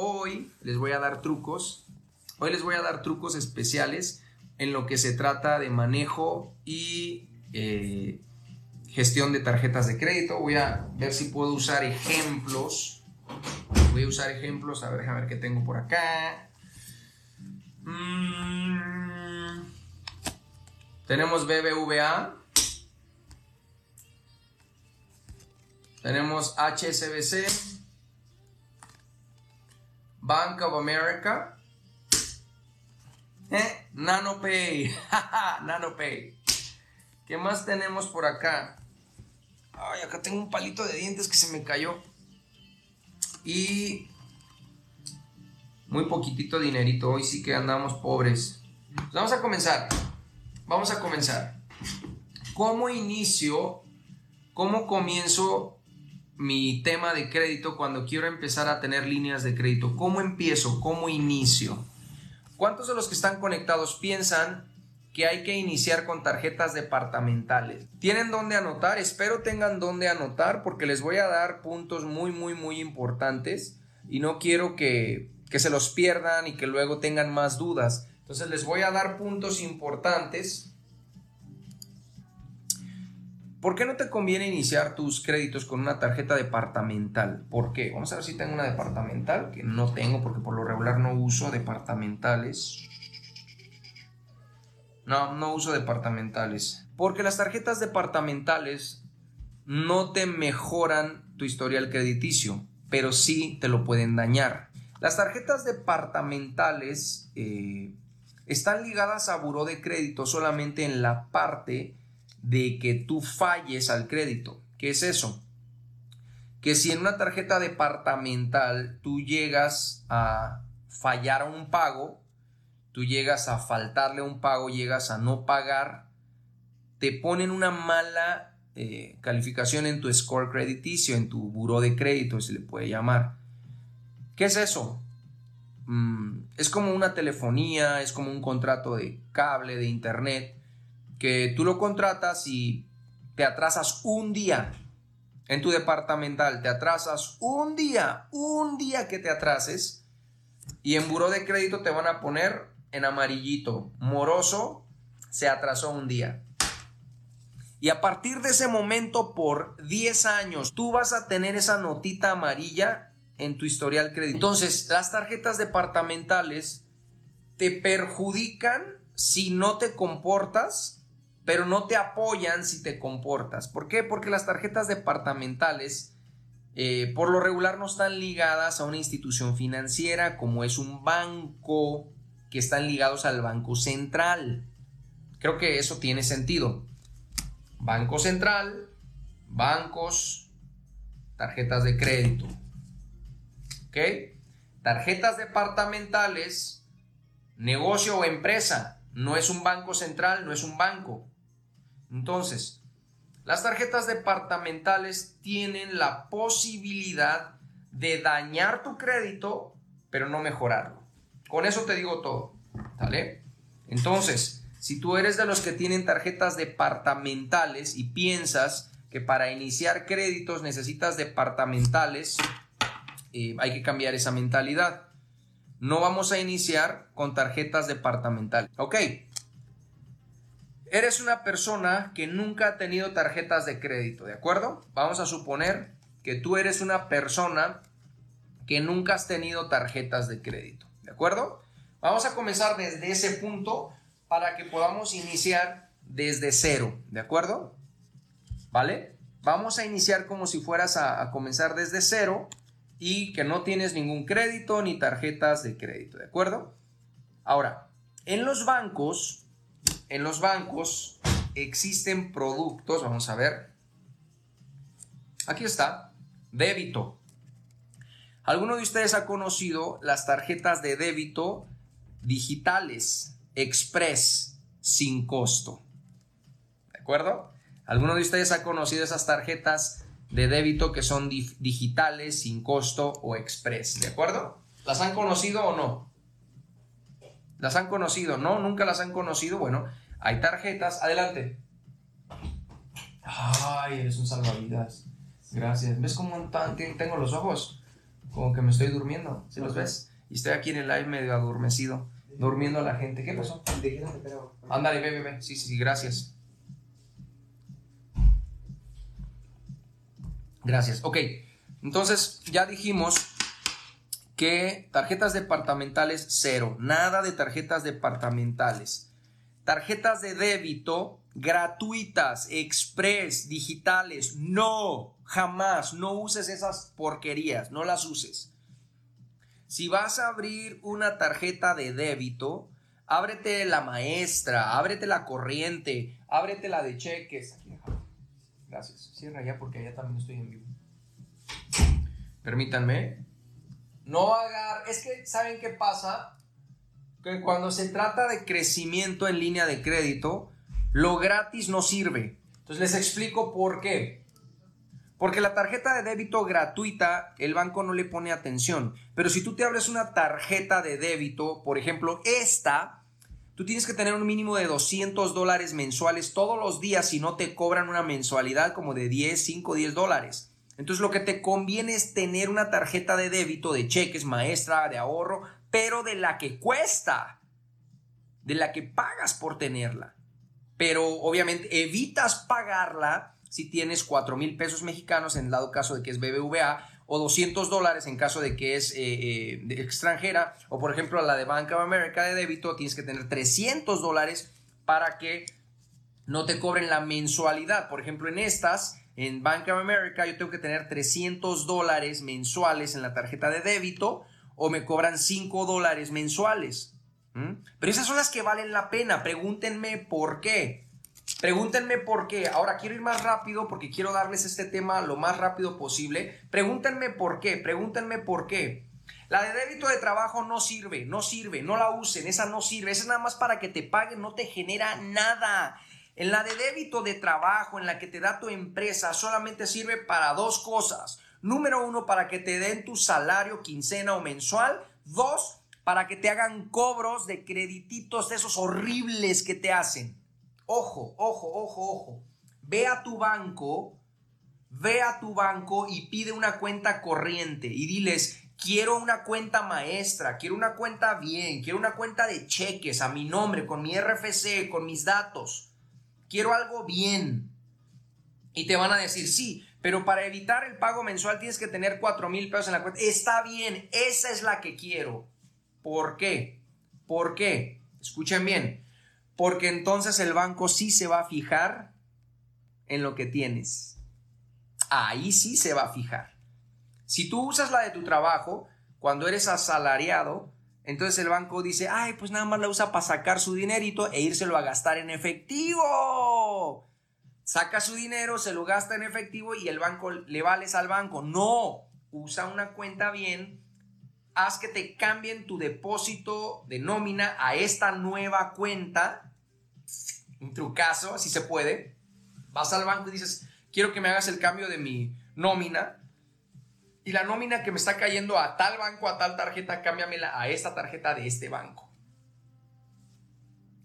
hoy les voy a dar trucos. Hoy les voy a dar trucos especiales en lo que se trata de manejo y eh, gestión de tarjetas de crédito. Voy a ver si puedo usar ejemplos. Voy a usar ejemplos. A ver, a ver qué tengo por acá. Mm. tenemos BBVA. Tenemos HSBC. Bank of America. Eh, NanoPay. NanoPay. ¿Qué más tenemos por acá? Ay, acá tengo un palito de dientes que se me cayó. Y muy poquitito dinerito. Hoy sí que andamos pobres. Pues vamos a comenzar. Vamos a comenzar. ¿Cómo inicio? ¿Cómo comienzo mi tema de crédito cuando quiero empezar a tener líneas de crédito? ¿Cómo empiezo? ¿Cómo inicio? ¿Cuántos de los que están conectados piensan que hay que iniciar con tarjetas departamentales? ¿Tienen dónde anotar? Espero tengan dónde anotar porque les voy a dar puntos muy, muy, muy importantes y no quiero que, que se los pierdan y que luego tengan más dudas. Entonces les voy a dar puntos importantes ¿Por qué no te conviene iniciar tus créditos con una tarjeta departamental? ¿Por qué? Vamos a ver si tengo una departamental, que no tengo porque por lo regular no uso departamentales. No, no uso departamentales. Porque las tarjetas departamentales no te mejoran tu historial crediticio, pero sí te lo pueden dañar. Las tarjetas departamentales eh, están ligadas a buró de crédito solamente en la parte de que tú falles al crédito. ¿Qué es eso? Que si en una tarjeta departamental tú llegas a fallar a un pago, tú llegas a faltarle un pago, llegas a no pagar, te ponen una mala eh, calificación en tu score crediticio, en tu buro de crédito, se le puede llamar. ¿Qué es eso? Mm, es como una telefonía, es como un contrato de cable, de internet, que tú lo contratas y te atrasas un día en tu departamental, te atrasas un día, un día que te atrases y en buró de crédito te van a poner en amarillito, moroso, se atrasó un día. Y a partir de ese momento, por 10 años, tú vas a tener esa notita amarilla en tu historial crédito. Entonces, las tarjetas departamentales te perjudican si no te comportas pero no te apoyan si te comportas. ¿Por qué? Porque las tarjetas departamentales eh, por lo regular no están ligadas a una institución financiera como es un banco que están ligados al Banco Central. Creo que eso tiene sentido. Banco Central, bancos, tarjetas de crédito. ¿Ok? Tarjetas departamentales, negocio o empresa. No es un banco central, no es un banco. Entonces, las tarjetas departamentales tienen la posibilidad de dañar tu crédito, pero no mejorarlo. Con eso te digo todo, ¿vale? Entonces, si tú eres de los que tienen tarjetas departamentales y piensas que para iniciar créditos necesitas departamentales, eh, hay que cambiar esa mentalidad. No vamos a iniciar con tarjetas departamentales. Ok, Eres una persona que nunca ha tenido tarjetas de crédito, ¿de acuerdo? Vamos a suponer que tú eres una persona que nunca has tenido tarjetas de crédito, ¿de acuerdo? Vamos a comenzar desde ese punto para que podamos iniciar desde cero, ¿de acuerdo? ¿Vale? Vamos a iniciar como si fueras a, comenzar desde cero y que no tienes ningún crédito ni tarjetas de crédito, ¿de acuerdo? Ahora, en los bancos en los bancos existen productos, vamos a ver. Aquí está, débito. ¿Alguno de ustedes ha conocido las tarjetas de débito digitales, express, sin costo? ¿De acuerdo? ¿Alguno de ustedes ha conocido esas tarjetas de débito que son digitales, sin costo o express? ¿De acuerdo? ¿Las han conocido o no? ¿Las han conocido? No, nunca las han conocido. Bueno, hay tarjetas. Adelante. Ay, eres un salvavidas. Gracias. ¿Ves cómo tengo los ojos? Como que me estoy durmiendo, ¿sí los ves? Y estoy aquí en el live medio adormecido, durmiendo a la gente. ¿Qué pasó? Ándale, ve, ve, ve. Sí, sí, sí, gracias. Gracias. Ok, entonces ya dijimos que tarjetas departamentales cero, nada de tarjetas departamentales. Tarjetas de débito gratuitas, express, digitales, no, jamás, no uses esas porquerías, no las uses. Si vas a abrir una tarjeta de débito, ábrete la maestra, ábrete la corriente, ábrete la de cheques. Gracias. Cierra ya porque allá también estoy en vivo. Permítanme. No agar. Es que, ¿saben qué pasa? Que cuando se trata de crecimiento en línea de crédito, lo gratis no sirve. Entonces les explico por qué. Porque la tarjeta de débito gratuita, el banco no le pone atención. Pero si tú te abres una tarjeta de débito, por ejemplo, esta, tú tienes que tener un mínimo de 200 dólares mensuales todos los días si no te cobran una mensualidad como de 10, 5, 10 dólares. Entonces lo que te conviene es tener una tarjeta de débito de cheques, maestra, de ahorro, pero de la que cuesta, de la que pagas por tenerla. Pero obviamente evitas pagarla si tienes 4 mil pesos mexicanos en dado caso de que es BBVA o 200 dólares en caso de que es eh, eh, extranjera o por ejemplo la de Bank of America de débito tienes que tener 300 dólares para que no te cobren la mensualidad. Por ejemplo, en estas, en Bank of America, yo tengo que tener 300 dólares mensuales en la tarjeta de débito o me cobran 5 dólares mensuales. Pero esas son las que valen la pena. Pregúntenme por qué. Pregúntenme por qué. Ahora quiero ir más rápido porque quiero darles este tema lo más rápido posible. Pregúntenme por qué. Pregúntenme por qué. La de débito de trabajo no sirve, no sirve, no la usen, esa no sirve, esa es nada más para que te paguen, no te genera nada. En la de débito de trabajo, en la que te da tu empresa, solamente sirve para dos cosas. Número uno, para que te den tu salario quincena o mensual. Dos, para que te hagan cobros de credititos de esos horribles que te hacen. Ojo, ojo, ojo, ojo. Ve a tu banco, ve a tu banco y pide una cuenta corriente y diles, quiero una cuenta maestra, quiero una cuenta bien, quiero una cuenta de cheques a mi nombre, con mi RFC, con mis datos. Quiero algo bien. Y te van a decir, sí, pero para evitar el pago mensual tienes que tener 4 mil pesos en la cuenta. Está bien, esa es la que quiero. ¿Por qué? ¿Por qué? Escuchen bien porque entonces el banco sí se va a fijar en lo que tienes. Ahí sí se va a fijar. Si tú usas la de tu trabajo, cuando eres asalariado, entonces el banco dice, ay, pues nada más la usa para sacar su dinerito e írselo a gastar en efectivo. Saca su dinero, se lo gasta en efectivo y el banco le vales al banco. No, usa una cuenta bien haz que te cambien tu depósito de nómina a esta nueva cuenta un trucazo, si se puede. Vas al banco y dices, quiero que me hagas el cambio de mi nómina. Y la nómina que me está cayendo a tal banco, a tal tarjeta, cámbiamela a esta tarjeta de este banco.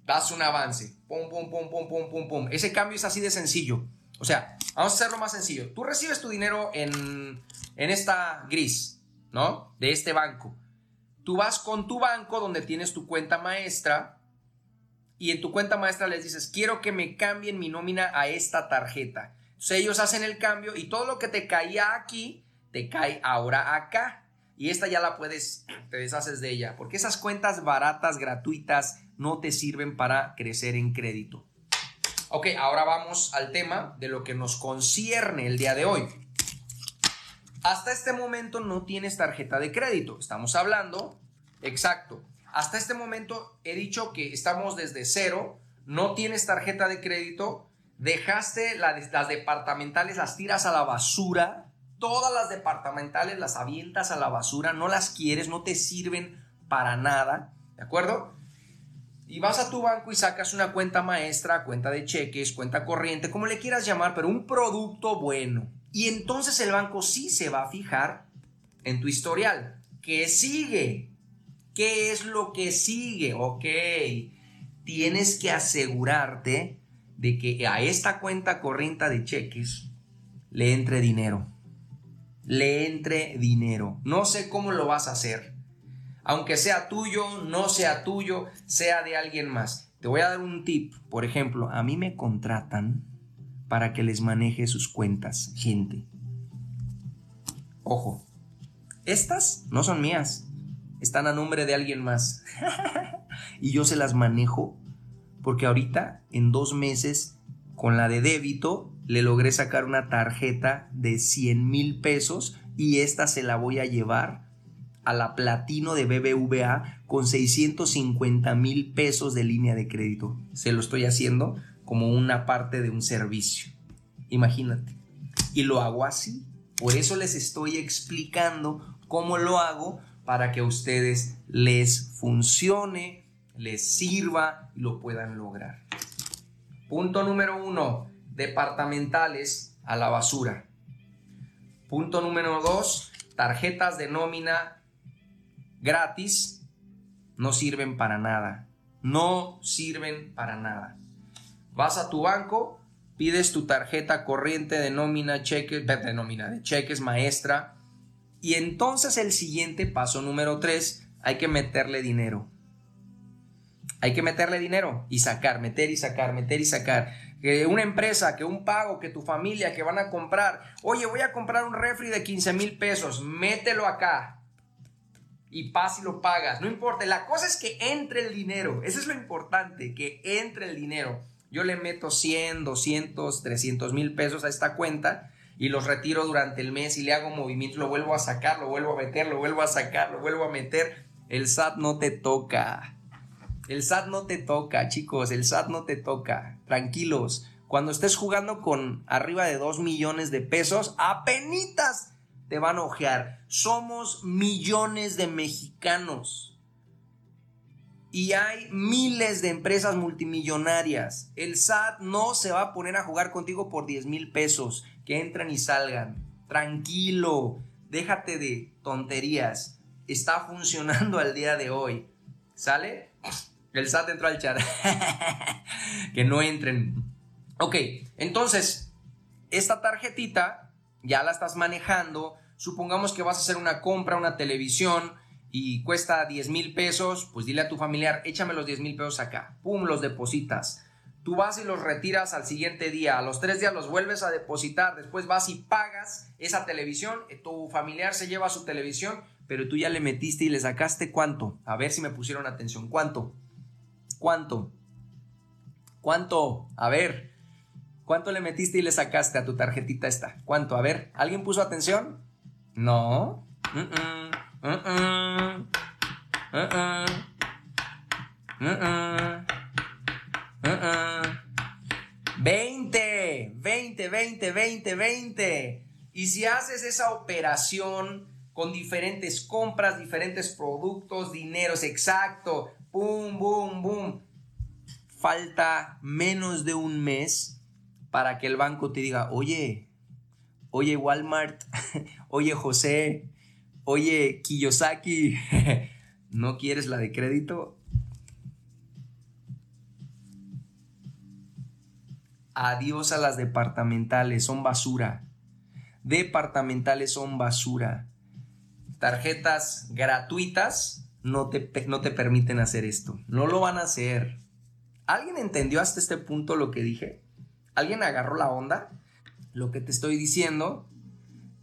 Das un avance. Pum, pum, pum, pum, pum, pum, pum. Ese cambio es así de sencillo. O sea, vamos a hacerlo más sencillo. Tú recibes tu dinero en, en esta gris, ¿no? De este banco. Tú vas con tu banco donde tienes tu cuenta maestra y en tu cuenta maestra les dices, quiero que me cambien mi nómina a esta tarjeta. Entonces ellos hacen el cambio y todo lo que te caía aquí, te cae ahora acá. Y esta ya la puedes, te deshaces de ella, porque esas cuentas baratas, gratuitas, no te sirven para crecer en crédito. Ok, ahora vamos al tema de lo que nos concierne el día de hoy. Hasta este momento no tienes tarjeta de crédito. Estamos hablando, exacto, hasta este momento he dicho que estamos desde cero, no tienes tarjeta de crédito, dejaste las departamentales, las tiras a la basura, todas las departamentales las avientas a la basura, no las quieres, no te sirven para nada, ¿de acuerdo? Y vas a tu banco y sacas una cuenta maestra, cuenta de cheques, cuenta corriente, como le quieras llamar, pero un producto bueno. Y entonces el banco sí se va a fijar en tu historial. ¿Qué sigue? ¿Qué es lo que sigue? Ok, tienes que asegurarte de que a esta cuenta corriente de cheques le entre dinero. le entre dinero. No sé cómo lo vas a hacer. Aunque sea tuyo, no sea tuyo, sea de alguien más. Te voy a dar un tip. Por ejemplo, a mí me contratan para que les maneje sus cuentas, gente. Ojo, estas no son mías, están a nombre de alguien más. y yo se las manejo porque ahorita, en dos meses, con la de débito, le logré sacar una tarjeta de 100 mil pesos y esta se la voy a llevar a la platino de BBVA con 650 mil pesos de línea de crédito. Se lo estoy haciendo como una parte de un servicio. Imagínate. Y lo hago así. Por eso les estoy explicando cómo lo hago para que a ustedes les funcione, les sirva y lo puedan lograr. Punto número uno, departamentales a la basura. Punto número dos, tarjetas de nómina gratis no sirven para nada. No sirven para nada. Vas a tu banco, pides tu tarjeta corriente de nómina, cheques, de nómina, de cheques maestra. Y entonces el siguiente paso número tres, hay que meterle dinero. Hay que meterle dinero y sacar, meter y sacar, meter y sacar. Que una empresa, que un pago, que tu familia, que van a comprar. Oye, voy a comprar un refri de 15 mil pesos, mételo acá. Y paz y lo pagas. No importa. La cosa es que entre el dinero. Eso es lo importante, que entre el dinero. Yo le meto 100, 200, 300 mil pesos a esta cuenta y los retiro durante el mes y le hago movimiento, lo vuelvo a sacar, lo vuelvo a meter, lo vuelvo a sacar, lo vuelvo a meter. El SAT no te toca. El SAT no te toca, chicos, el SAT no te toca. Tranquilos. Cuando estés jugando con arriba de 2 millones de pesos, apenitas te van a ojear. Somos millones de mexicanos. Y hay miles de empresas multimillonarias. El SAT no se va a poner a jugar contigo por 10 mil pesos. Que entran y salgan. Tranquilo. Déjate de tonterías. Está funcionando al día de hoy. ¿Sale? El SAT entró al chat. que no entren. Ok, entonces, esta tarjetita ya la estás manejando. Supongamos que vas a hacer una compra, una televisión y cuesta 10 mil pesos. Pues dile a tu familiar, échame los 10 mil pesos acá. Pum, los depositas. Tú vas y los retiras al siguiente día. A los tres días los vuelves a depositar. Después vas y pagas esa televisión. Tu familiar se lleva su televisión, pero tú ya le metiste y le sacaste cuánto. A ver si me pusieron atención. ¿Cuánto? ¿Cuánto? ¿Cuánto? A ver, ¿cuánto le metiste y le sacaste a tu tarjetita esta? ¿Cuánto? A ver, ¿alguien puso atención? No. -uh. Uh 20, 20, 20, 20, 20. Y si haces esa operación con diferentes compras, diferentes productos, dineros, exacto, boom, boom, boom. Falta menos de un mes para que el banco te diga, oye, oye Walmart, oye José, oye Kiyosaki, ¿no quieres la de crédito? Adiós a las departamentales, son basura. Departamentales son basura. Tarjetas gratuitas no te, no te permiten hacer esto. No lo van a hacer. ¿Alguien entendió hasta este punto lo que dije? ¿Alguien agarró la onda? Lo que te estoy diciendo,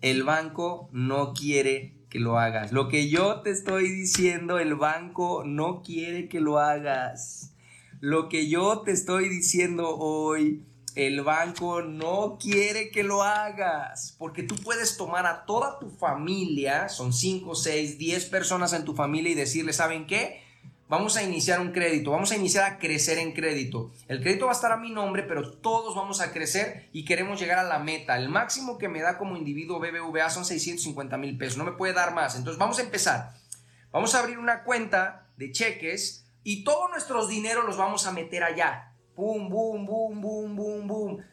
el banco no quiere que lo hagas. Lo que yo te estoy diciendo, el banco no quiere que lo hagas. Lo que yo te estoy diciendo hoy, el banco no quiere que lo hagas, porque tú puedes tomar a toda tu familia, son 5, 6, 10 personas en tu familia y decirle, ¿saben qué? Vamos a iniciar un crédito, vamos a iniciar a crecer en crédito. El crédito va a estar a mi nombre, pero todos vamos a crecer y queremos llegar a la meta. El máximo que me da como individuo BBVA son 650 mil pesos, no me puede dar más. Entonces vamos a empezar. Vamos a abrir una cuenta de cheques y todos nuestros dineros los vamos a meter allá Boom, boom, boom, boom, boom, boom.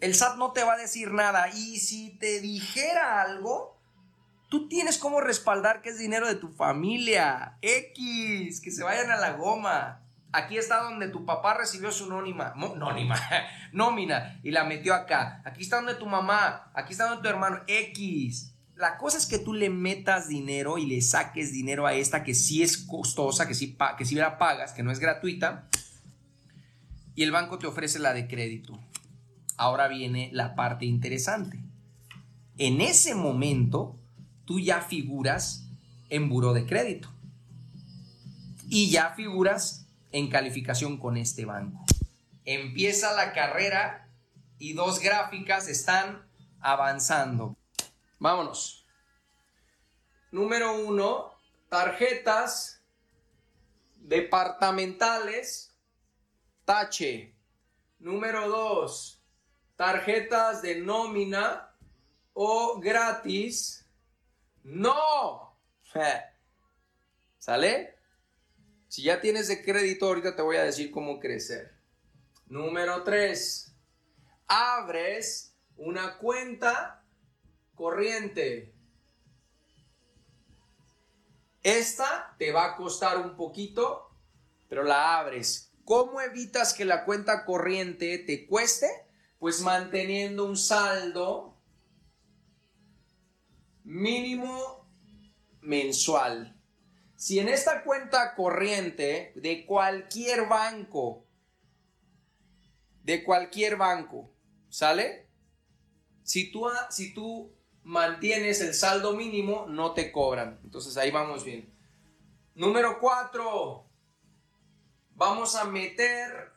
El SAT no te va a decir nada. Y si te dijera algo, tú tienes como respaldar que es dinero de tu familia. X, que se vayan a la goma. Aquí está donde tu papá recibió su nónima, nómina y la metió acá. Aquí está donde tu mamá, aquí está donde tu hermano. X. la cosa es que tú le metas dinero y le saques dinero a esta que sí es costosa, que sí, que sí la pagas, que no es gratuita, y el banco te ofrece la de crédito. Ahora viene la parte interesante. En ese momento, tú ya figuras en buro de crédito y ya figuras en calificación con este banco. Empieza la carrera y dos gráficas están avanzando. Vámonos. Número uno, tarjetas departamentales, tache. Número dos, tarjetas de nómina o gratis. No. ¿Sale? Si ya tienes de crédito, ahorita te voy a decir cómo crecer. Número tres, abres una cuenta corriente. Esta te va a costar un poquito, pero la abres. ¿Cómo evitas que la cuenta corriente te cueste? Pues manteniendo un saldo mínimo mensual. Si en esta cuenta corriente de cualquier banco, de cualquier banco, ¿sale? Si tú, si tú mantienes el saldo mínimo, no te cobran. Entonces ahí vamos bien. Número cuatro, vamos a meter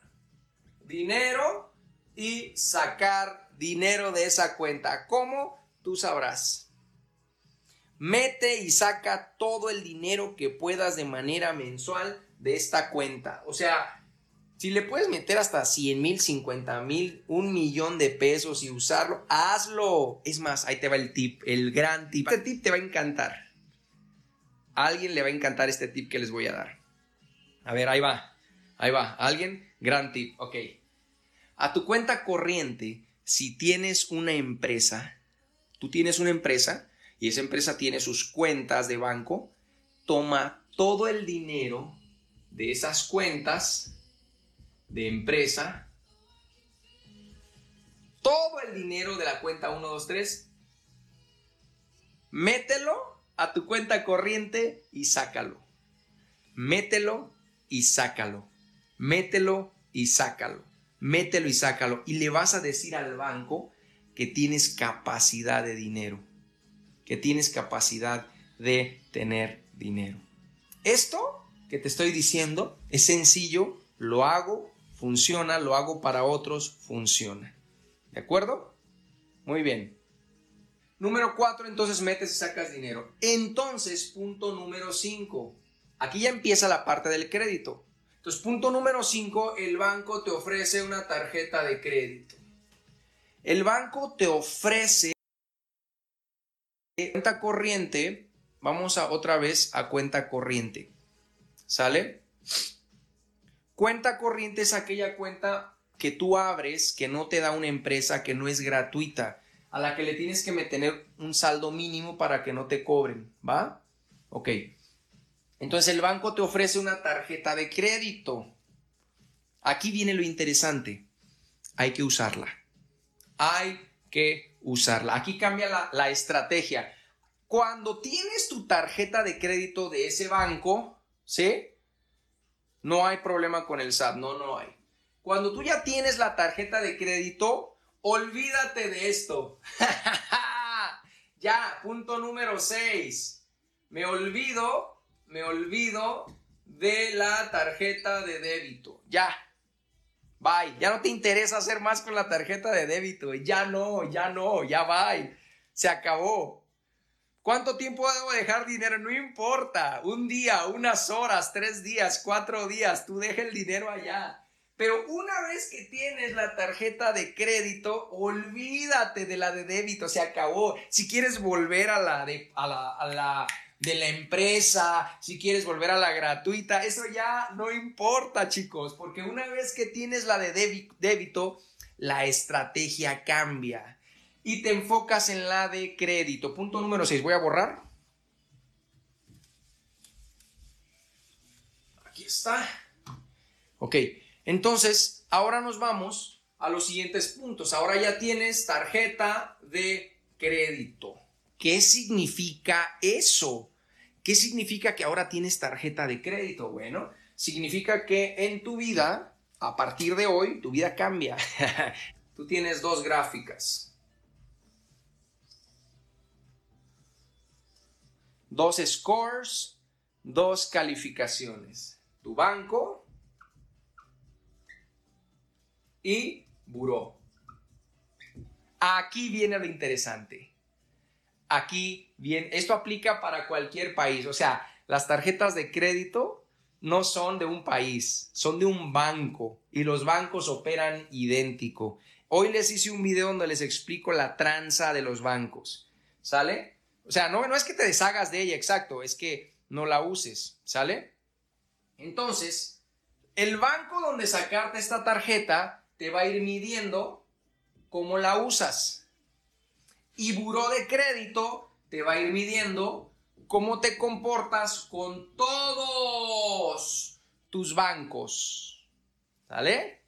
dinero y sacar dinero de esa cuenta. ¿Cómo? Tú sabrás. Mete y saca todo el dinero que puedas de manera mensual de esta cuenta. O sea, si le puedes meter hasta 100 mil, 50 mil, un millón de pesos y usarlo, hazlo. Es más, ahí te va el tip, el gran tip. Este tip te va a encantar. A alguien le va a encantar este tip que les voy a dar. A ver, ahí va. Ahí va. alguien? Gran tip. Ok. A tu cuenta corriente, si tienes una empresa, tú tienes una empresa y esa empresa tiene sus cuentas de banco, toma todo el dinero de esas cuentas de empresa, todo el dinero de la cuenta 123, mételo a tu cuenta corriente y sácalo. Mételo y sácalo. Mételo y sácalo. Mételo y sácalo. Y le vas a decir al banco que tienes capacidad de dinero. Que tienes capacidad de tener dinero. Esto que te estoy diciendo es sencillo, lo hago funciona, lo hago para otros, funciona. ¿De acuerdo? Muy bien. Número cuatro, entonces metes y sacas dinero. Entonces, punto número cinco. Aquí ya empieza la parte del crédito. Punto número cinco, el banco te ofrece una tarjeta de crédito. El banco te ofrece cuenta corriente. Vamos a otra vez a cuenta corriente. ¿Sale? Cuenta corriente es aquella cuenta que tú abres que no te da una empresa, que no es gratuita, a la que le tienes que meter un saldo mínimo para que no te cobren, ¿va? Ok. Entonces el banco te ofrece una tarjeta de crédito. Aquí viene lo interesante. Hay que usarla. Hay que usarla. Aquí cambia la, la estrategia. Cuando tienes tu tarjeta de crédito de ese banco, ¿sí? no hay problema con el SAT, no, no hay. Cuando tú ya tienes la tarjeta de crédito, olvídate de esto. ya, punto número 6. Me olvido, me olvido de la tarjeta de débito. Ya. Bye. Ya no te interesa hacer más con la tarjeta de débito. Ya no, ya no, ya bye. Se acabó. ¿Cuánto tiempo debo dejar dinero? No importa. Un día, unas horas, tres días, cuatro días, tú deja el dinero allá. Pero una vez que tienes la tarjeta de crédito, olvídate de la de débito, se acabó. Si quieres volver a la de, a la, a la de la empresa, si quieres volver a la gratuita, eso ya no importa, chicos, porque una vez que tienes la de débito, la estrategia cambia y te enfocas en la de crédito. Punto número 6. Voy a borrar. Aquí está. Ok, entonces ahora nos vamos a los siguientes puntos. Ahora ya tienes tarjeta de crédito. ¿Qué significa eso? ¿Qué significa que ahora tienes tarjeta de crédito? Bueno, significa que en tu vida, a partir de hoy, tu vida cambia. Tú tienes dos gráficas. Dos scores, dos calificaciones. Tu banco y buró. Aquí viene lo interesante. Aquí viene, esto aplica para cualquier país. O sea, las tarjetas de crédito no son de un país, son de un banco y los bancos operan idéntico. Hoy les hice un video donde les explico la tranza de los bancos. ¿Sale? O sea, no, no es que te deshagas de ella, exacto, es que no la uses. ¿Sale? Entonces, el banco donde sacarte esta tarjeta te va a ir midiendo cómo la usas. Y buró de crédito te va a ir midiendo cómo te comportas con todos tus bancos. ¿Sale?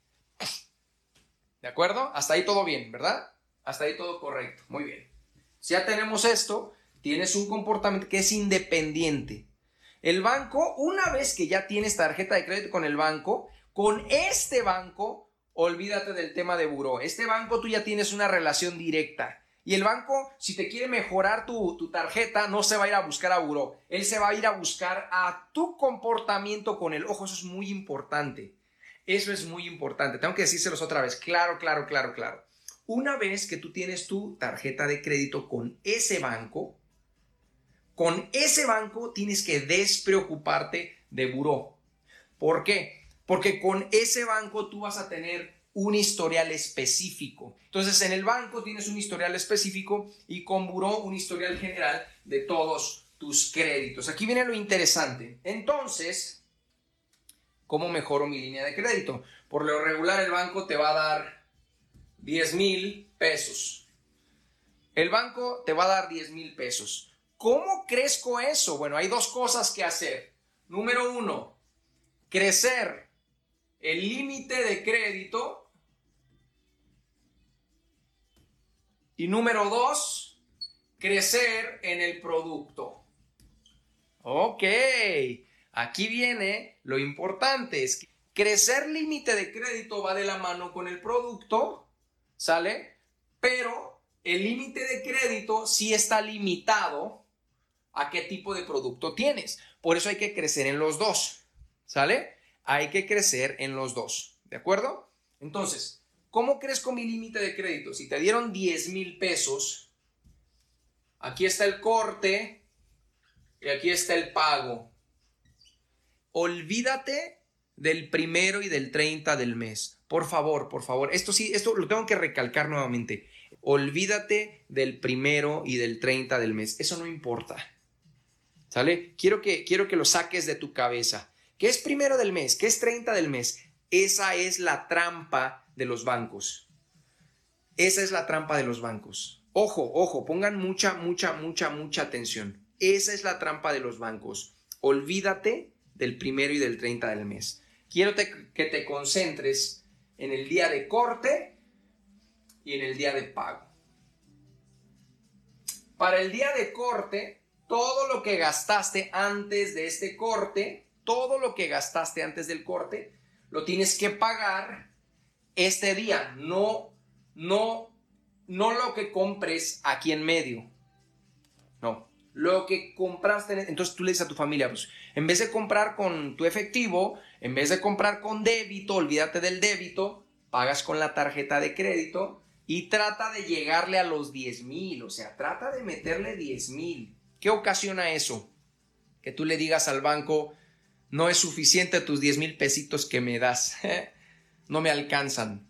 ¿De acuerdo? Hasta ahí todo bien, ¿verdad? Hasta ahí todo correcto. Muy bien. Si ya tenemos esto, tienes un comportamiento que es independiente. El banco, una vez que ya tienes tarjeta de crédito con el banco, con este banco olvídate del tema de buró. Este banco tú ya tienes una relación directa. Y el banco, si te quiere mejorar tu, tarjeta, no se va a ir a buscar a buró. Él se va a ir a buscar a tu comportamiento con el ojo. Eso es muy importante. Eso es muy importante. Tengo que decírselos otra vez. Claro, claro, claro, claro. Una vez que tú tienes tu tarjeta de crédito con ese banco, con ese banco tienes que despreocuparte de buró. ¿Por qué? porque con ese banco tú vas a tener un historial específico. Entonces, en el banco tienes un historial específico y con Buró un historial general de todos tus créditos. Aquí viene lo interesante. Entonces, ¿cómo mejoro mi línea de crédito? Por lo regular, el banco te va a dar 10 mil pesos. El banco te va a dar 10 mil pesos. ¿Cómo crezco eso? Bueno, hay dos cosas que hacer. Número uno, crecer el límite de crédito. Y número dos, crecer en el producto. Ok, aquí viene lo importante, es que crecer límite de crédito va de la mano con el producto, ¿sale? Pero el límite de crédito sí está limitado a qué tipo de producto tienes. Por eso hay que crecer en los dos, ¿sale? hay que crecer en los dos. ¿De acuerdo? Entonces, ¿cómo crezco mi límite de crédito? Si te dieron 10 mil pesos, aquí está el corte y aquí está el pago. Olvídate del primero y del 30 del mes. Por favor, por favor. Esto sí, esto lo tengo que recalcar nuevamente. Olvídate del primero y del 30 del mes. Eso no importa. ¿Sale? Quiero que, quiero que lo saques de tu cabeza. ¿Qué es primero del mes? ¿Qué es 30 del mes? Esa es la trampa de los bancos. Esa es la trampa de los bancos. Ojo, ojo, pongan mucha, mucha, mucha, mucha atención. Esa es la trampa de los bancos. Olvídate del primero y del 30 del mes. Quiero que te concentres en el día de corte y en el día de pago. Para el día de corte, todo lo que gastaste antes de este corte todo lo que gastaste antes del corte lo tienes que pagar este día, no, no, no lo que compres aquí en medio. No, lo que compraste. Entonces tú le dices a tu familia, pues en vez de comprar con tu efectivo, en vez de comprar con débito, olvídate del débito, pagas con la tarjeta de crédito y trata de llegarle a los 10 mil, o sea, trata de meterle 10 mil. ¿Qué ocasiona eso? Que tú le digas al banco, no es suficiente tus 10 mil pesitos que me das. no me alcanzan.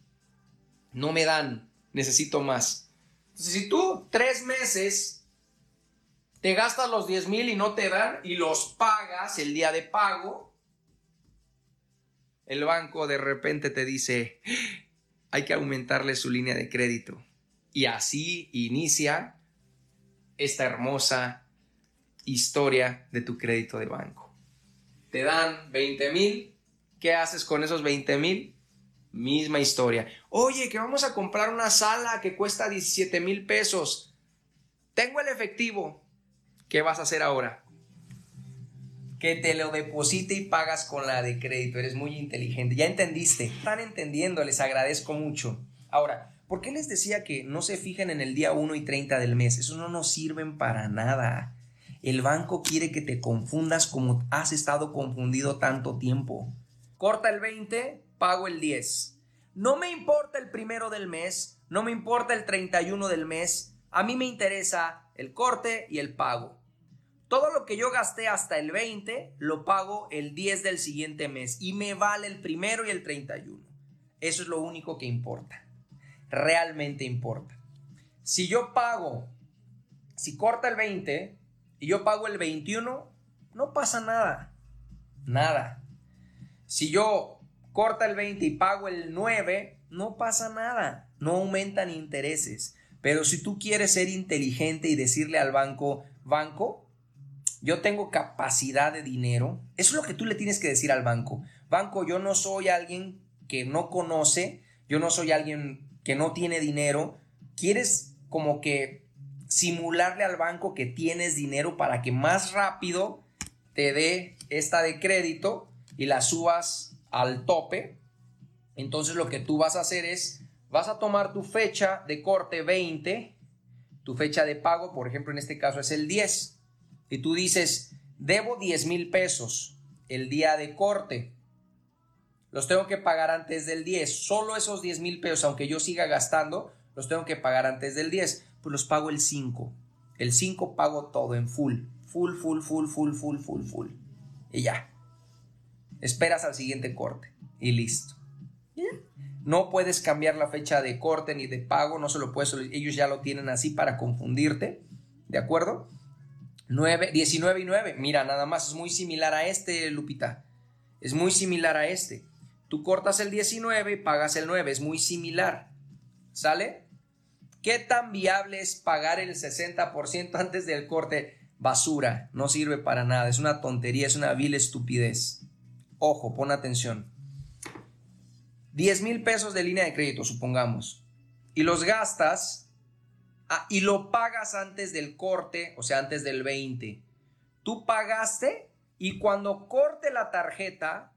No me dan. Necesito más. Si tú tres meses te gastas los 10 mil y no te dan y los pagas el día de pago, el banco de repente te dice, hay que aumentarle su línea de crédito. Y así inicia esta hermosa historia de tu crédito de banco te dan 20 mil, ¿qué haces con esos 20 mil? Misma historia. Oye, que vamos a comprar una sala que cuesta 17 mil pesos. tengo el efectivo. ¿Qué vas a hacer ahora? Que te lo deposite y pagas con la de crédito. Eres muy inteligente. Ya entendiste. Están entendiendo. Les agradezco mucho. Ahora, ¿por qué les decía que no se fijen en el día 1 y 30 del mes? Eso no nos sirven para nada. El banco quiere que te confundas como has estado confundido tanto tiempo. Corta el 20, pago el 10. No me importa el primero del mes, no me importa el 31 del mes, a mí me interesa el corte y el pago. Todo lo que yo gasté hasta el 20 lo pago el 10 del siguiente mes y me vale el primero y el 31. Eso es lo único que importa. Realmente importa. Si yo pago, si corta el 20 y yo pago el 21, no pasa nada. Nada. Si yo corta el 20 y pago el 9, no pasa nada, no aumentan intereses. Pero si tú quieres ser inteligente y decirle al banco, banco, yo tengo capacidad de dinero, eso es lo que tú le tienes que decir al banco. Banco, yo no soy alguien que no conoce, yo no soy alguien que no tiene dinero. ¿Quieres como que simularle al banco que tienes dinero para que más rápido te dé esta de crédito y la subas al tope, entonces lo que tú vas a hacer es, vas a tomar tu fecha de corte 20, tu fecha de pago, por ejemplo, en este caso es el 10, y tú dices, debo 10 mil pesos el día de corte. Los tengo que pagar antes del 10. Solo esos 10 mil pesos, aunque yo siga gastando, los tengo que pagar antes del 10. Pues los pago el 5. El 5 pago todo en full. Full, full, full, full, full, full, full. Y ya. Esperas al siguiente corte y listo. No puedes cambiar la fecha de corte ni de pago, no se lo puedes, ellos ya lo tienen así para confundirte, ¿de acuerdo? 9, 19 y 9, mira, nada más, es muy similar a este, Lupita, es muy similar a este. Tú cortas el 19 y pagas el 9, es muy similar, ¿sale? ¿Qué tan viable es pagar el 60% antes del corte? Basura, no sirve para nada, es una tontería, es una vil estupidez. Ojo, pon atención. 10 mil pesos de línea de crédito, supongamos, y los gastas ah, y lo pagas antes del corte, o sea, antes del 20. Tú pagaste y cuando corte la tarjeta,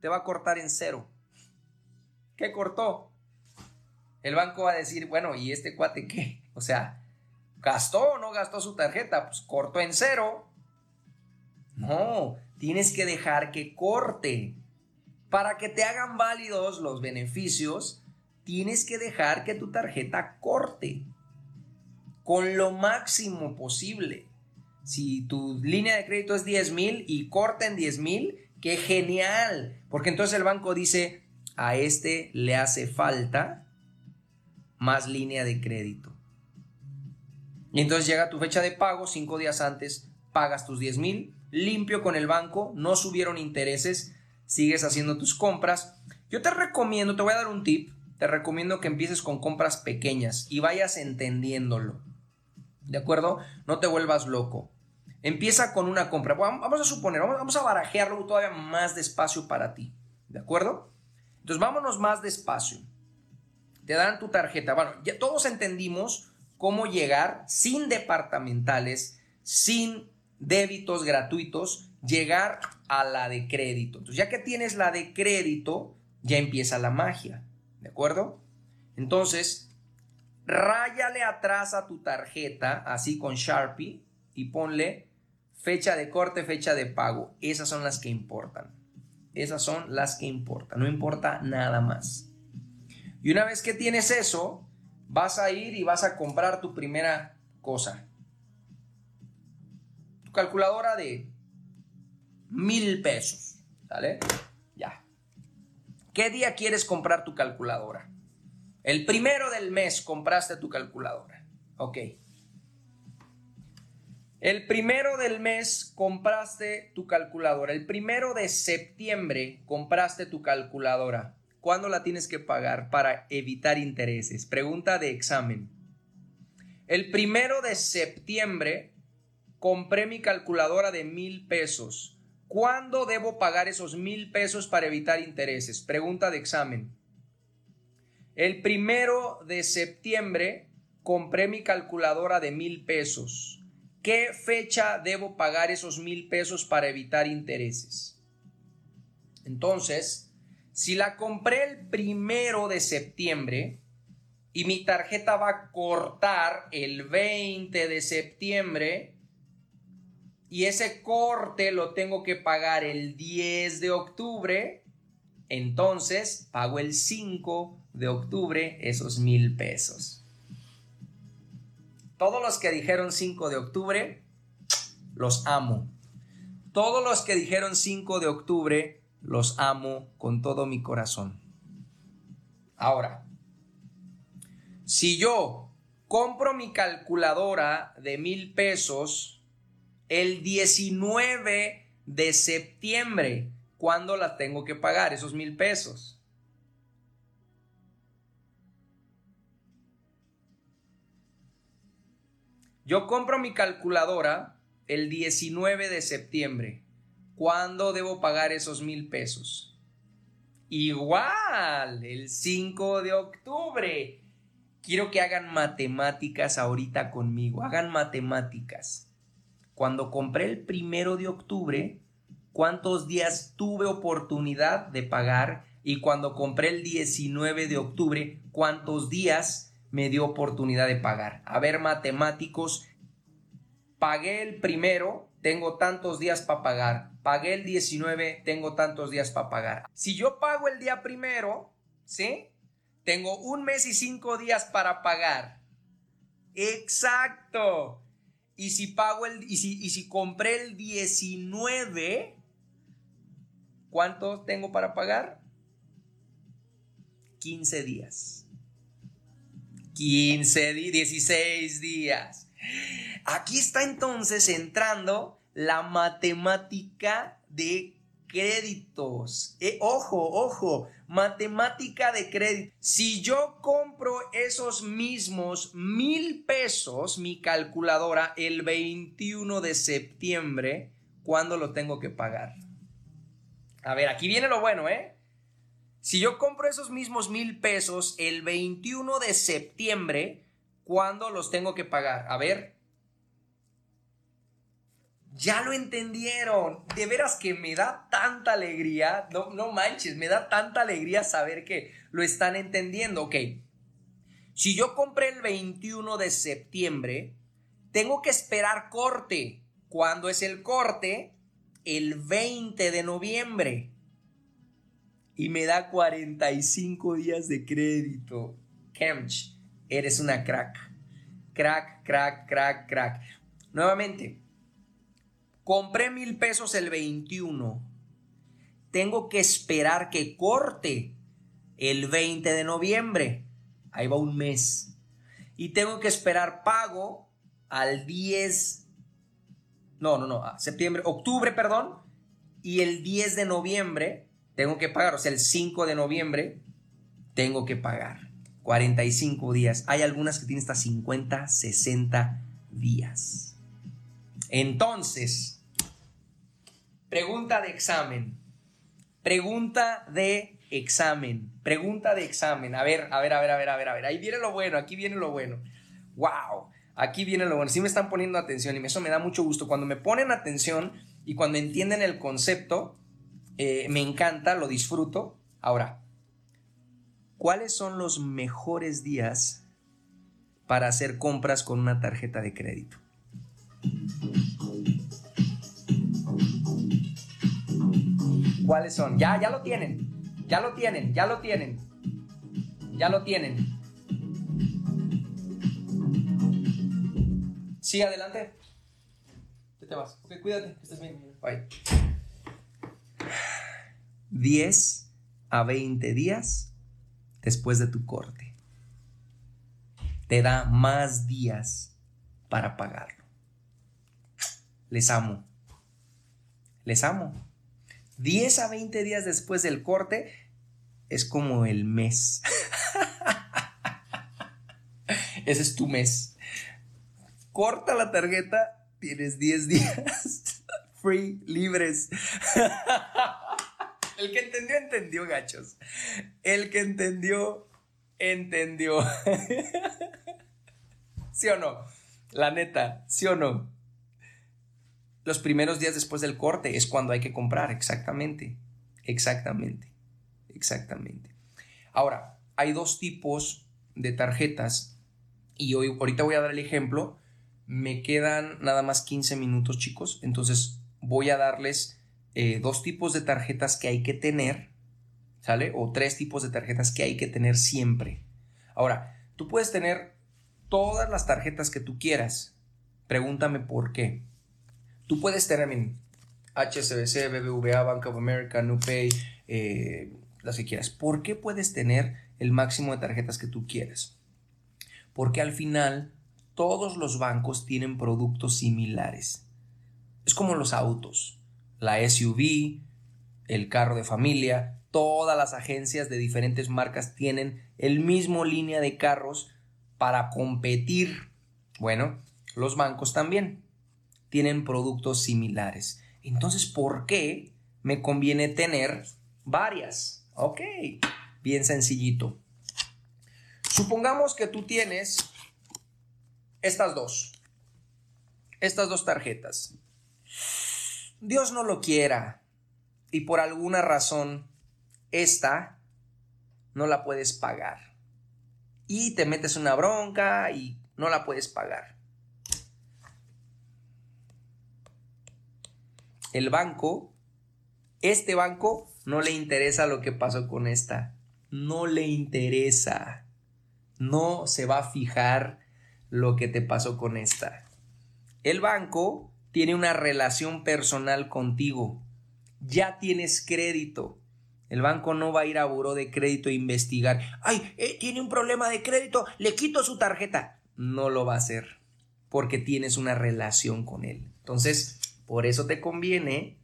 te va a cortar en cero. ¿Qué cortó? El banco va a decir, bueno, ¿y este cuate qué? O sea, ¿gastó o no gastó su tarjeta? Pues cortó en cero. No, tienes que dejar que corte. Para que te hagan válidos los beneficios, tienes que dejar que tu tarjeta corte con lo máximo posible. Si tu línea de crédito es 10 mil y corta en 10 mil, qué genial. Porque entonces el banco dice, a este le hace falta más línea de crédito. Y entonces llega tu fecha de pago, cinco días antes, pagas tus 10 mil, limpio con el banco, no subieron intereses, sigues haciendo tus compras. Yo te recomiendo, te voy a dar un tip, te recomiendo que empieces con compras pequeñas y vayas entendiéndolo. ¿De acuerdo? No te vuelvas loco. Empieza con una compra. Vamos a suponer, vamos a barajearlo todavía más despacio para ti. ¿De acuerdo? Entonces vámonos más despacio. Te dan tu tarjeta. Bueno, ya todos entendimos cómo llegar sin departamentales, sin débitos gratuitos, llegar a la de crédito. Entonces, ya que tienes la de crédito, ya empieza la magia, ¿de acuerdo? Entonces, ráyale atrás a tu tarjeta, así con Sharpie, y ponle fecha de corte, fecha de pago. Esas son las que importan. Esas son las que importan. No importa nada más. Y una vez que tienes eso, vas a ir y vas a comprar tu primera cosa calculadora de mil pesos. ¿Sale? Ya. ¿Qué día quieres comprar tu calculadora? El primero del mes compraste tu calculadora. Ok. El primero del mes compraste tu calculadora. El primero de septiembre compraste tu calculadora. ¿Cuándo la tienes que pagar para evitar intereses? Pregunta de examen. El primero de septiembre compré mi calculadora de mil pesos. ¿Cuándo debo pagar esos mil pesos para evitar intereses? Pregunta de examen. El primero de septiembre compré mi calculadora de mil pesos. ¿Qué fecha debo pagar esos mil pesos para evitar intereses? Entonces, si la compré el primero de septiembre y mi tarjeta va a cortar el 20 de septiembre y ese corte lo tengo que pagar el 10 de octubre, entonces pago el 5 de octubre esos mil pesos. Todos los que dijeron 5 de octubre, los amo. Todos los que dijeron 5 de octubre, los amo con todo mi corazón. Ahora, si yo compro mi calculadora de mil pesos el 19 de septiembre, ¿cuándo la tengo que pagar esos mil pesos? Yo compro mi calculadora el 19 de septiembre. ¿Cuándo debo pagar esos mil pesos? Igual, el 5 de octubre. Quiero que hagan matemáticas ahorita conmigo. Hagan matemáticas. Cuando compré el primero de octubre, ¿cuántos días tuve oportunidad de pagar? Y cuando compré el 19 de octubre, ¿cuántos días me dio oportunidad de pagar? A ver, matemáticos, pagué el primero, tengo tantos días para pagar. Pagué el 19, tengo tantos días para pagar. Si yo pago el día primero, ¿sí? Tengo un mes y cinco días para pagar. Exacto. Y si pago el, y si, y si compré el 19, ¿cuántos tengo para pagar? 15 días. 15 días, 16 días. Aquí está entonces entrando la matemática de créditos. Eh, ojo, ojo, matemática de crédito. Si yo compro esos mismos mil pesos, mi calculadora, el 21 de septiembre, ¿cuándo lo tengo que pagar? A ver, aquí viene lo bueno, ¿eh? Si yo compro esos mismos mil pesos el 21 de septiembre, ¿cuándo los tengo que pagar? A ver, ya lo entendieron. De veras que me da tanta alegría. No, no manches, me da tanta alegría saber que lo están entendiendo. Ok. Si yo compré el 21 de septiembre, tengo que esperar corte. ¿Cuándo es el corte? El 20 de noviembre. Y me da 45 días de crédito. Kemch, eres una crack. Crack, crack, crack, crack. Nuevamente, Compré mil pesos el 21. Tengo que esperar que corte el 20 de noviembre. Ahí va un mes. Y tengo que esperar pago al 10. No, no, no. Septiembre, octubre, perdón. Y el 10 de noviembre tengo que pagar. O sea, el 5 de noviembre tengo que pagar. 45 días. Hay algunas que tienen hasta 50, 60 días. Entonces, Pregunta de examen. Pregunta de examen. Pregunta de examen. A ver, a ver, a ver, a ver, a ver, a ver. Ahí viene lo bueno, aquí viene lo bueno. ¡Wow! Aquí viene lo bueno. Sí me están poniendo atención y eso me da mucho gusto. Cuando me ponen atención y cuando entienden el concepto, eh, me encanta, lo disfruto. Ahora, ¿cuáles son los mejores días para hacer compras con una tarjeta de crédito? ¿Cuáles son? Ya, ya lo tienen. Ya lo tienen, ya lo tienen. Ya lo tienen. Sí, adelante. ¿Qué te vas? Ok, cuídate, que estés bien. Bye. 10 a 20 días después de tu corte. Te da más días para pagarlo. Les amo. Les amo. 10 a 20 días después del corte es como el mes. Ese es tu mes. Corta la tarjeta, tienes 10 días free, libres. El que entendió, entendió, gachos. El que entendió, entendió. ¿Sí o no? La neta, ¿sí o no? Los primeros días después del corte es cuando hay que comprar, exactamente. Exactamente. Exactamente. Ahora, hay dos tipos de tarjetas y hoy, ahorita voy a dar el ejemplo. Me quedan nada más 15 minutos, chicos. Entonces voy a darles eh, dos tipos de tarjetas que hay que tener, ¿sale? O tres tipos de tarjetas que hay que tener siempre. Ahora, tú puedes tener todas las tarjetas que tú quieras. Pregúntame por qué. Tú puedes tener en HSBC, BBVA, Bank of America, NuPay, eh, las que quieras. ¿Por qué puedes tener el máximo de tarjetas que tú quieras? Porque al final todos los bancos tienen productos similares. Es como los autos, la SUV, el carro de familia, todas las agencias de diferentes marcas tienen el mismo línea de carros para competir. Bueno, los bancos también tienen productos similares. Entonces, ¿por qué me conviene tener varias? Ok, bien sencillito. Supongamos que tú tienes estas dos. Estas dos tarjetas. Dios no lo quiera. Y por alguna razón, esta no la puedes pagar y te metes una bronca y no la puedes pagar. El banco, este banco, no le interesa lo que pasó con esta. No le interesa. No se va a fijar lo que te pasó con esta. El banco tiene una relación personal contigo. Ya tienes crédito. El banco no va a ir a buró de crédito a investigar. Ay, eh, tiene un problema de crédito, le quito su tarjeta. No lo va a hacer porque tienes una relación con él. Entonces, por eso te conviene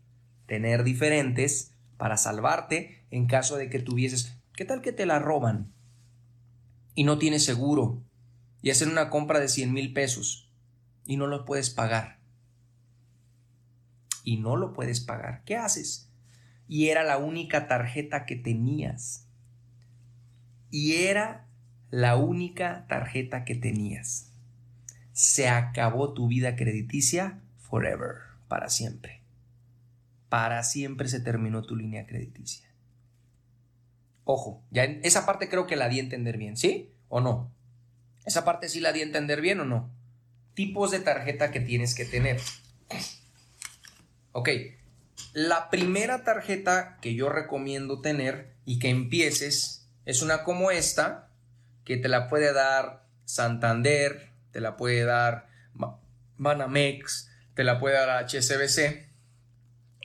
tener diferentes para salvarte en caso de que tuvieses. ¿Qué tal que te la roban? Y no tienes seguro. Y hacen una compra de 100 mil pesos. Y no lo puedes pagar. Y no lo puedes pagar. ¿Qué haces? y era la única tarjeta que tenías. Y era la única tarjeta que tenías. Se acabó tu vida crediticia forever, para siempre. Para siempre se terminó tu línea crediticia. Ojo, ya en esa parte creo que la di a entender bien, ¿sí? ¿O no? Esa parte sí la di a entender bien o no. Tipos de tarjeta que tienes que tener. Ok, la primera tarjeta que yo recomiendo tener y que empieces es una como esta, que te la puede dar Santander, te la puede dar Banamex, te la puede dar HSBC.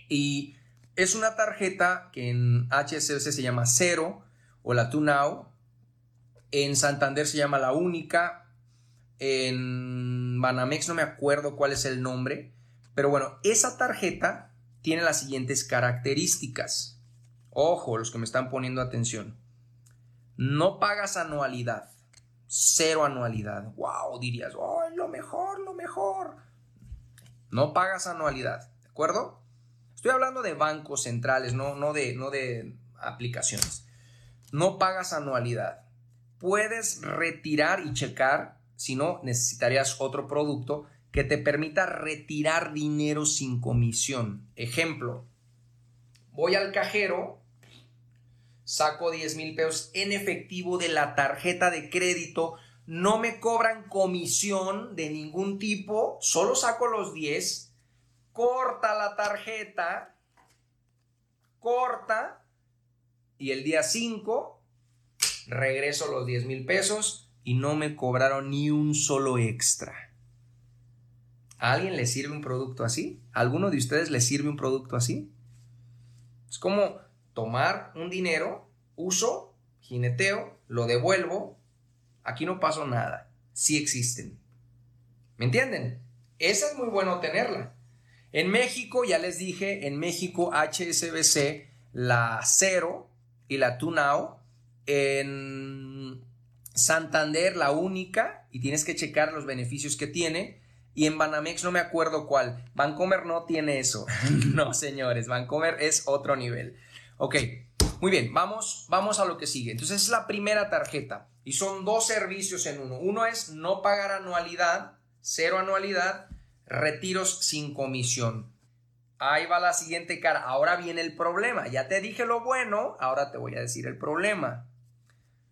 Y es una tarjeta que en HSBC se llama Cero o la Now. En Santander se llama La Única. En Banamex no me acuerdo cuál es el nombre. Pero bueno, esa tarjeta tiene las siguientes características. Ojo, los que me están poniendo atención. No pagas anualidad. Cero anualidad. Wow, dirías, oh, lo mejor, lo mejor. No pagas anualidad, ¿de acuerdo? Estoy hablando de bancos centrales, no, no, de, no de aplicaciones. No pagas anualidad. Puedes retirar y checar, si no, necesitarías otro producto que te permita retirar dinero sin comisión. Ejemplo, voy al cajero, saco 10 mil pesos en efectivo de la tarjeta de crédito, no me cobran comisión de ningún tipo, solo saco los 10, corta la tarjeta, corta, y el día 5 regreso los 10 mil pesos y no me cobraron ni un solo extra. ¿A alguien le sirve un producto así? ¿A alguno de ustedes le sirve un producto así? Es como tomar un dinero, uso, jineteo, lo devuelvo, aquí no pasó nada. Sí existen. ¿Me entienden? Esa es muy bueno tenerla. En México, ya les dije, en México HSBC, la Cero y la Tunao. En Santander, la única, y tienes que checar los beneficios que tiene y en Banamex no me acuerdo cuál. Vancomer no tiene eso. no, señores, Vancomer es otro nivel. Ok, Muy bien, vamos, vamos a lo que sigue. Entonces es la primera tarjeta y son dos servicios en uno. Uno es no pagar anualidad, cero anualidad, retiros sin comisión. Ahí va la siguiente cara. Ahora viene el problema. Ya te dije lo bueno, ahora te voy a decir el problema.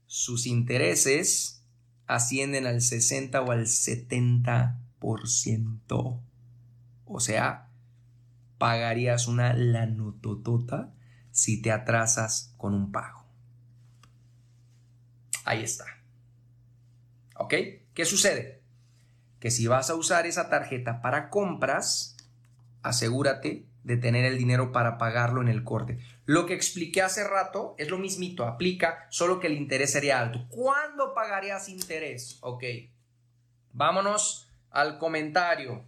Sus intereses ascienden al 60 o al 70%. O sea, pagarías una lanototota si te atrasas con un pago. Ahí está. ¿Ok? ¿Qué sucede? Que si vas a usar esa tarjeta para compras, asegúrate de tener el dinero para pagarlo en el corte. Lo que expliqué hace rato es lo mismito, aplica, solo que el interés sería alto. ¿Cuándo pagarías interés? Ok. Vámonos al comentario.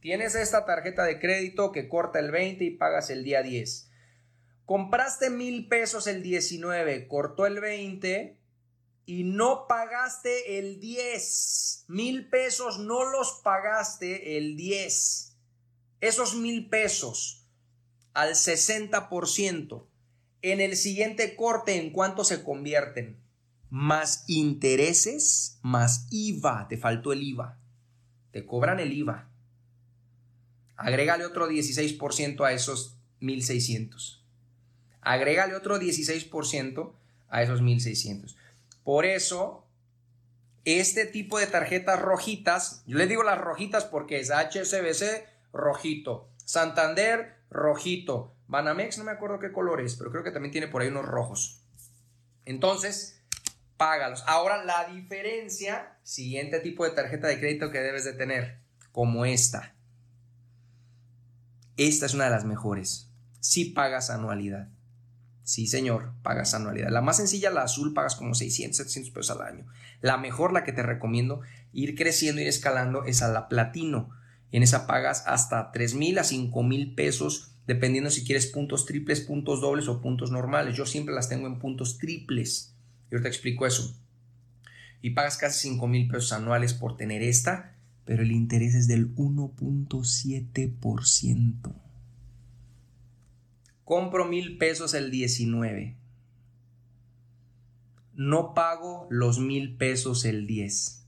Tienes esta tarjeta de crédito que corta el 20 y pagas el día 10. Compraste mil pesos el 19, cortó el 20 y no pagaste el 10. Mil pesos no los pagaste el 10. Esos mil pesos al 60%. En el siguiente corte, ¿en cuánto se convierten? Más intereses, más IVA. Te faltó el IVA. Te cobran el IVA. Agrégale otro 16% a esos 1600. Agrégale otro 16% a esos 1600. Por eso, este tipo de tarjetas rojitas, yo les digo las rojitas porque es HSBC rojito, Santander rojito, Banamex no me acuerdo qué color es, pero creo que también tiene por ahí unos rojos. Entonces, págalos. Ahora la diferencia, siguiente tipo de tarjeta de crédito que debes de tener, como esta. Esta es una de las mejores. Si pagas anualidad. Sí, señor, pagas anualidad. La más sencilla, la azul, pagas como 600, 700 pesos al año. La mejor, la que te recomiendo ir creciendo, ir escalando, es a la platino. En esa pagas hasta 3 mil a 5 mil pesos, dependiendo si quieres puntos triples, puntos dobles o puntos normales. Yo siempre las tengo en puntos triples. Y ahorita explico eso. Y pagas casi 5 mil pesos anuales por tener esta, pero el interés es del 1.7% compro mil pesos el 19. No pago los mil pesos el 10.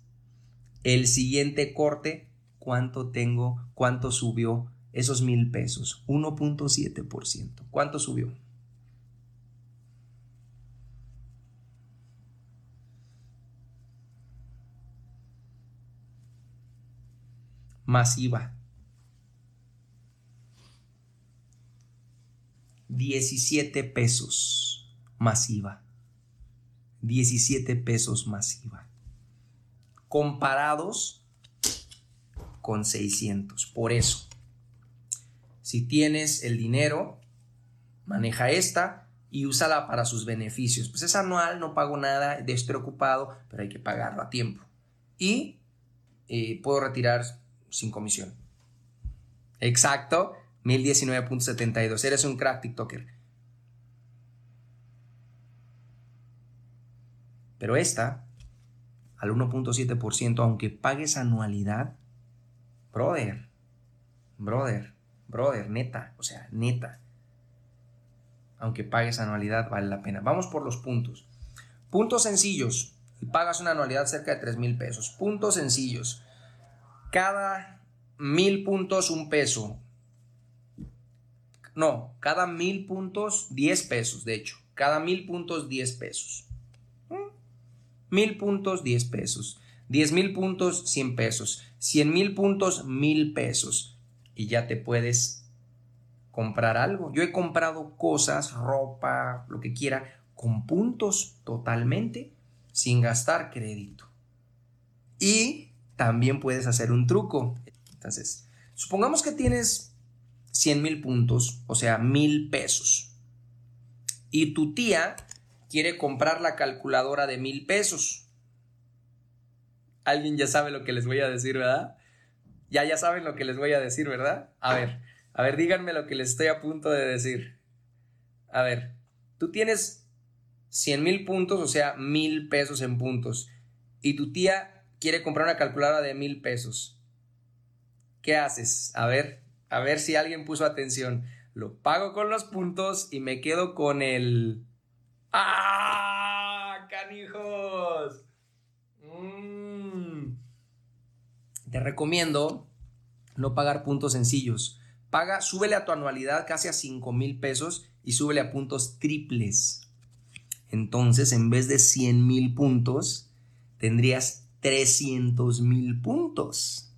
El siguiente corte, ¿cuánto tengo? ¿Cuánto subió esos mil pesos? 1.7%. ¿Cuánto subió? Masiva. 17 pesos masiva. 17 pesos masiva. Comparados con 600. Por eso, si tienes el dinero, maneja esta y úsala para sus beneficios. Pues es anual, no pago nada, despreocupado, pero hay que pagarlo a tiempo. Y eh, puedo retirar sin comisión. Exacto. 1019.72. Eres un crack TikToker. Pero esta, al 1.7%, aunque pagues anualidad, brother, brother, brother, neta, o sea, neta. Aunque pagues anualidad, vale la pena. Vamos por los puntos. Puntos sencillos. Y pagas una anualidad cerca de 3 mil pesos. Puntos sencillos. Cada mil puntos, un peso. No, cada mil puntos, 10 pesos, de hecho. Cada mil puntos, 10 pesos. Mm. Mil puntos, 10 pesos. 10 mil puntos, 100 pesos. 100 mil puntos, mil pesos. Y ya te puedes comprar algo. Yo he comprado cosas, ropa, lo que quiera, con puntos totalmente, sin gastar crédito. Y también puedes hacer un truco. Entonces, supongamos que tienes 100 mil puntos, o sea, mil pesos. Y tu tía quiere comprar la calculadora de mil pesos. Alguien ya sabe lo que les voy a decir, ¿verdad? Ya, ya saben lo que les voy a decir, ¿verdad? A ver, a ver, díganme lo que les estoy a punto de decir. A ver, tú tienes 100 mil puntos, o sea, mil pesos en puntos. Y tu tía quiere comprar una calculadora de mil pesos. ¿Qué haces? A ver, a ver si alguien puso atención. lo pago con los puntos y me quedo con el... ¡Ah! ¡Canijos! Mm. Te recomiendo no pagar puntos sencillos. Paga, súbele a tu anualidad casi a 5 mil pesos y súbele a puntos triples. Entonces, en vez de 100 mil puntos, tendrías 300 mil puntos.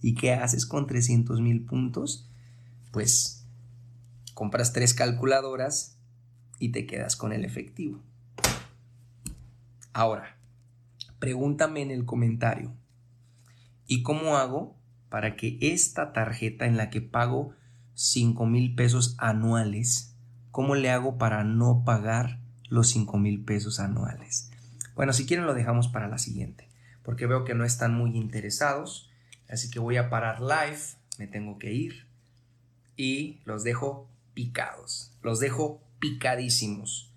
¿Y qué haces con 300 mil puntos? Pues compras tres calculadoras y te quedas con el efectivo. Ahora, pregúntame en el comentario, ¿y cómo hago para que esta tarjeta en la que pago 5 mil pesos anuales, cómo le hago para no pagar los 5 mil pesos anuales? Bueno, si quieren lo dejamos para la siguiente, porque veo que no están muy interesados, así que voy a parar live, me tengo que ir y los dejo picados, los dejo picadísimos.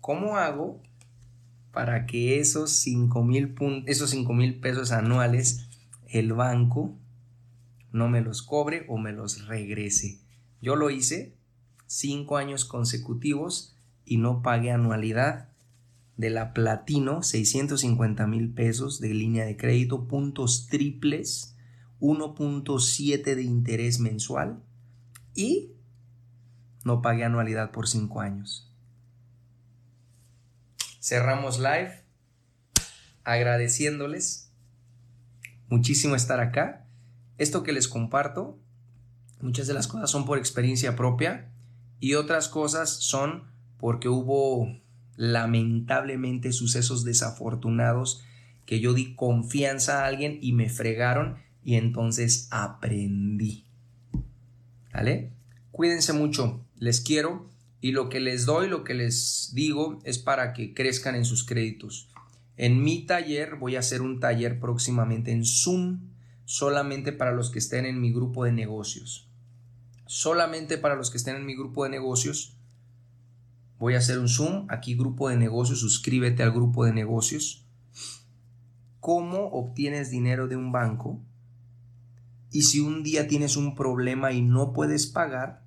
¿Cómo hago para que esos 5 mil esos mil pesos anuales el banco no me los cobre o me los regrese? Yo lo hice cinco años consecutivos y no pagué anualidad de la Platino, 650 mil pesos de línea de crédito, puntos triples, 1.7 de interés mensual y no pagué anualidad por 5 años. Cerramos live agradeciéndoles muchísimo estar acá. Esto que les comparto, muchas de las cosas son por experiencia propia y otras cosas son porque hubo lamentablemente sucesos desafortunados que yo di confianza a alguien y me fregaron y entonces aprendí. ¿Vale? Cuídense mucho, les quiero y lo que les doy, lo que les digo es para que crezcan en sus créditos. En mi taller voy a hacer un taller próximamente en Zoom, solamente para los que estén en mi grupo de negocios. Solamente para los que estén en mi grupo de negocios Voy a hacer un Zoom, aquí grupo de negocios, suscríbete al grupo de negocios. ¿Cómo obtienes dinero de un banco? Y si un día tienes un problema y no puedes pagar,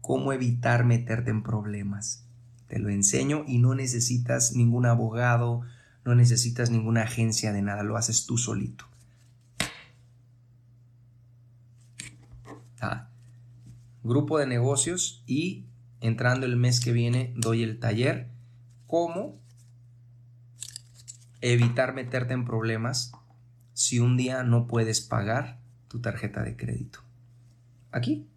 ¿cómo evitar meterte en problemas? Te lo enseño y no necesitas ningún abogado, no necesitas ninguna agencia de nada, lo haces tú solito. Ah, grupo de negocios y entrando el mes que viene doy el taller, cómo evitar meterte en problemas si un día no puedes pagar tu tarjeta de crédito. Aquí